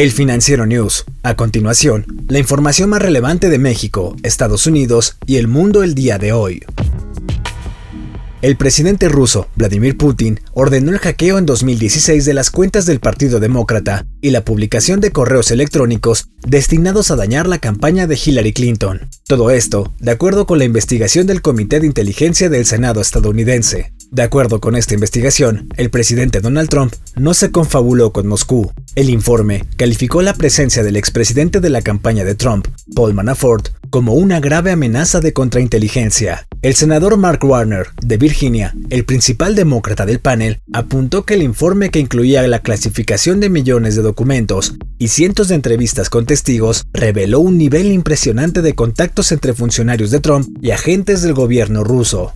El Financiero News. A continuación, la información más relevante de México, Estados Unidos y el mundo el día de hoy. El presidente ruso, Vladimir Putin, ordenó el hackeo en 2016 de las cuentas del Partido Demócrata y la publicación de correos electrónicos destinados a dañar la campaña de Hillary Clinton. Todo esto, de acuerdo con la investigación del Comité de Inteligencia del Senado estadounidense. De acuerdo con esta investigación, el presidente Donald Trump no se confabuló con Moscú. El informe calificó la presencia del expresidente de la campaña de Trump, Paul Manafort, como una grave amenaza de contrainteligencia. El senador Mark Warner, de Virginia, el principal demócrata del panel, apuntó que el informe que incluía la clasificación de millones de documentos y cientos de entrevistas con testigos reveló un nivel impresionante de contactos entre funcionarios de Trump y agentes del gobierno ruso.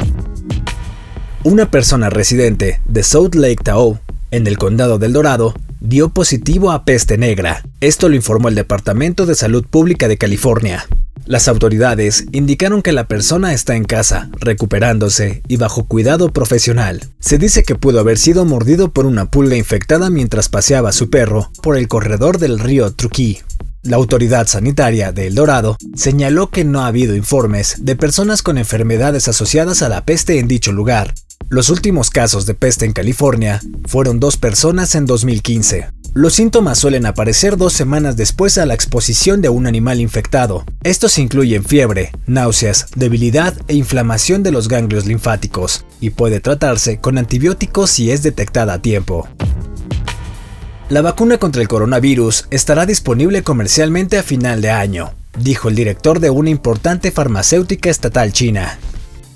Una persona residente de South Lake Tahoe, en el condado del Dorado, dio positivo a peste negra. Esto lo informó el Departamento de Salud Pública de California. Las autoridades indicaron que la persona está en casa, recuperándose y bajo cuidado profesional. Se dice que pudo haber sido mordido por una pulga infectada mientras paseaba a su perro por el corredor del río Truquí. La autoridad sanitaria de El Dorado señaló que no ha habido informes de personas con enfermedades asociadas a la peste en dicho lugar. Los últimos casos de peste en California fueron dos personas en 2015. Los síntomas suelen aparecer dos semanas después a la exposición de un animal infectado. Estos incluyen fiebre, náuseas, debilidad e inflamación de los ganglios linfáticos, y puede tratarse con antibióticos si es detectada a tiempo. La vacuna contra el coronavirus estará disponible comercialmente a final de año, dijo el director de una importante farmacéutica estatal china.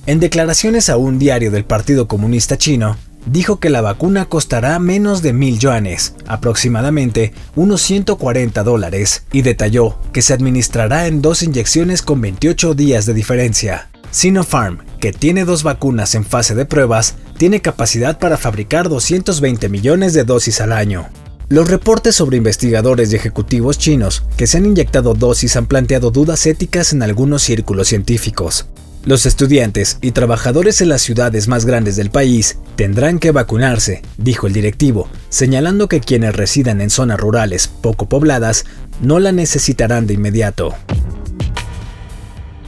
En declaraciones a un diario del Partido Comunista Chino, dijo que la vacuna costará menos de mil yuanes, aproximadamente unos 140 dólares, y detalló que se administrará en dos inyecciones con 28 días de diferencia. Sinopharm, que tiene dos vacunas en fase de pruebas, tiene capacidad para fabricar 220 millones de dosis al año. Los reportes sobre investigadores y ejecutivos chinos que se han inyectado dosis han planteado dudas éticas en algunos círculos científicos. Los estudiantes y trabajadores en las ciudades más grandes del país tendrán que vacunarse, dijo el directivo, señalando que quienes residan en zonas rurales poco pobladas no la necesitarán de inmediato.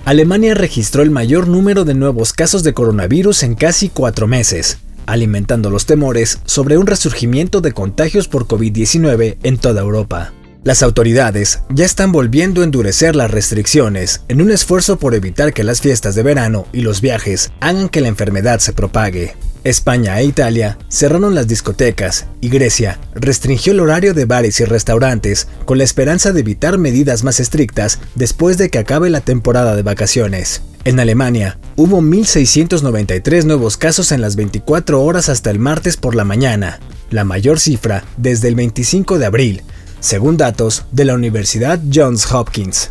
Alemania registró el mayor número de nuevos casos de coronavirus en casi cuatro meses, alimentando los temores sobre un resurgimiento de contagios por COVID-19 en toda Europa. Las autoridades ya están volviendo a endurecer las restricciones en un esfuerzo por evitar que las fiestas de verano y los viajes hagan que la enfermedad se propague. España e Italia cerraron las discotecas y Grecia restringió el horario de bares y restaurantes con la esperanza de evitar medidas más estrictas después de que acabe la temporada de vacaciones. En Alemania, hubo 1.693 nuevos casos en las 24 horas hasta el martes por la mañana, la mayor cifra desde el 25 de abril, según datos de la Universidad Johns Hopkins.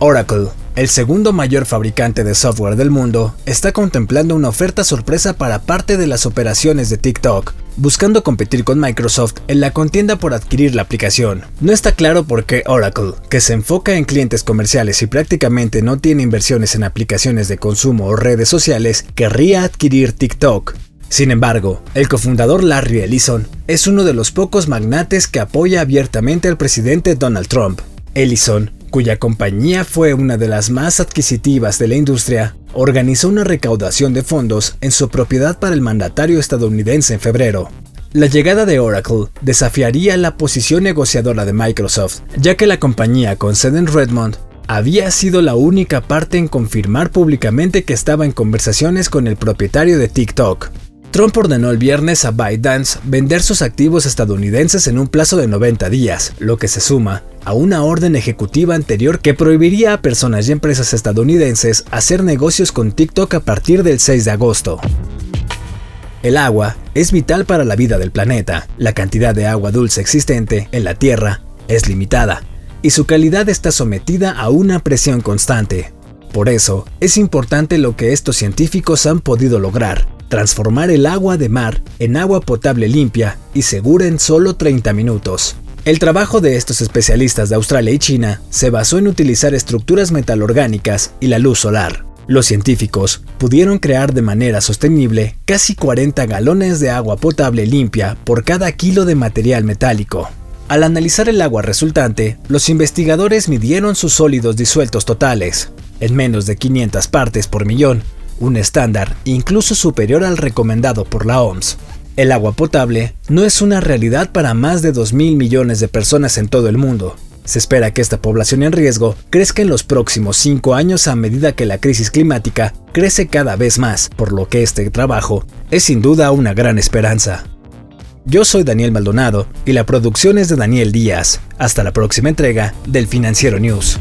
Oracle, el segundo mayor fabricante de software del mundo, está contemplando una oferta sorpresa para parte de las operaciones de TikTok, buscando competir con Microsoft en la contienda por adquirir la aplicación. No está claro por qué Oracle, que se enfoca en clientes comerciales y prácticamente no tiene inversiones en aplicaciones de consumo o redes sociales, querría adquirir TikTok. Sin embargo, el cofundador Larry Ellison es uno de los pocos magnates que apoya abiertamente al presidente Donald Trump. Ellison, cuya compañía fue una de las más adquisitivas de la industria, organizó una recaudación de fondos en su propiedad para el mandatario estadounidense en febrero. La llegada de Oracle desafiaría la posición negociadora de Microsoft, ya que la compañía con sede en Redmond había sido la única parte en confirmar públicamente que estaba en conversaciones con el propietario de TikTok. Trump ordenó el viernes a ByteDance vender sus activos estadounidenses en un plazo de 90 días, lo que se suma a una orden ejecutiva anterior que prohibiría a personas y empresas estadounidenses hacer negocios con TikTok a partir del 6 de agosto. El agua es vital para la vida del planeta. La cantidad de agua dulce existente en la Tierra es limitada y su calidad está sometida a una presión constante. Por eso, es importante lo que estos científicos han podido lograr, transformar el agua de mar en agua potable limpia y segura en solo 30 minutos. El trabajo de estos especialistas de Australia y China se basó en utilizar estructuras metalorgánicas y la luz solar. Los científicos pudieron crear de manera sostenible casi 40 galones de agua potable limpia por cada kilo de material metálico. Al analizar el agua resultante, los investigadores midieron sus sólidos disueltos totales, en menos de 500 partes por millón, un estándar incluso superior al recomendado por la OMS. El agua potable no es una realidad para más de 2.000 millones de personas en todo el mundo. Se espera que esta población en riesgo crezca en los próximos cinco años a medida que la crisis climática crece cada vez más, por lo que este trabajo es sin duda una gran esperanza. Yo soy Daniel Maldonado y la producción es de Daniel Díaz. Hasta la próxima entrega del Financiero News.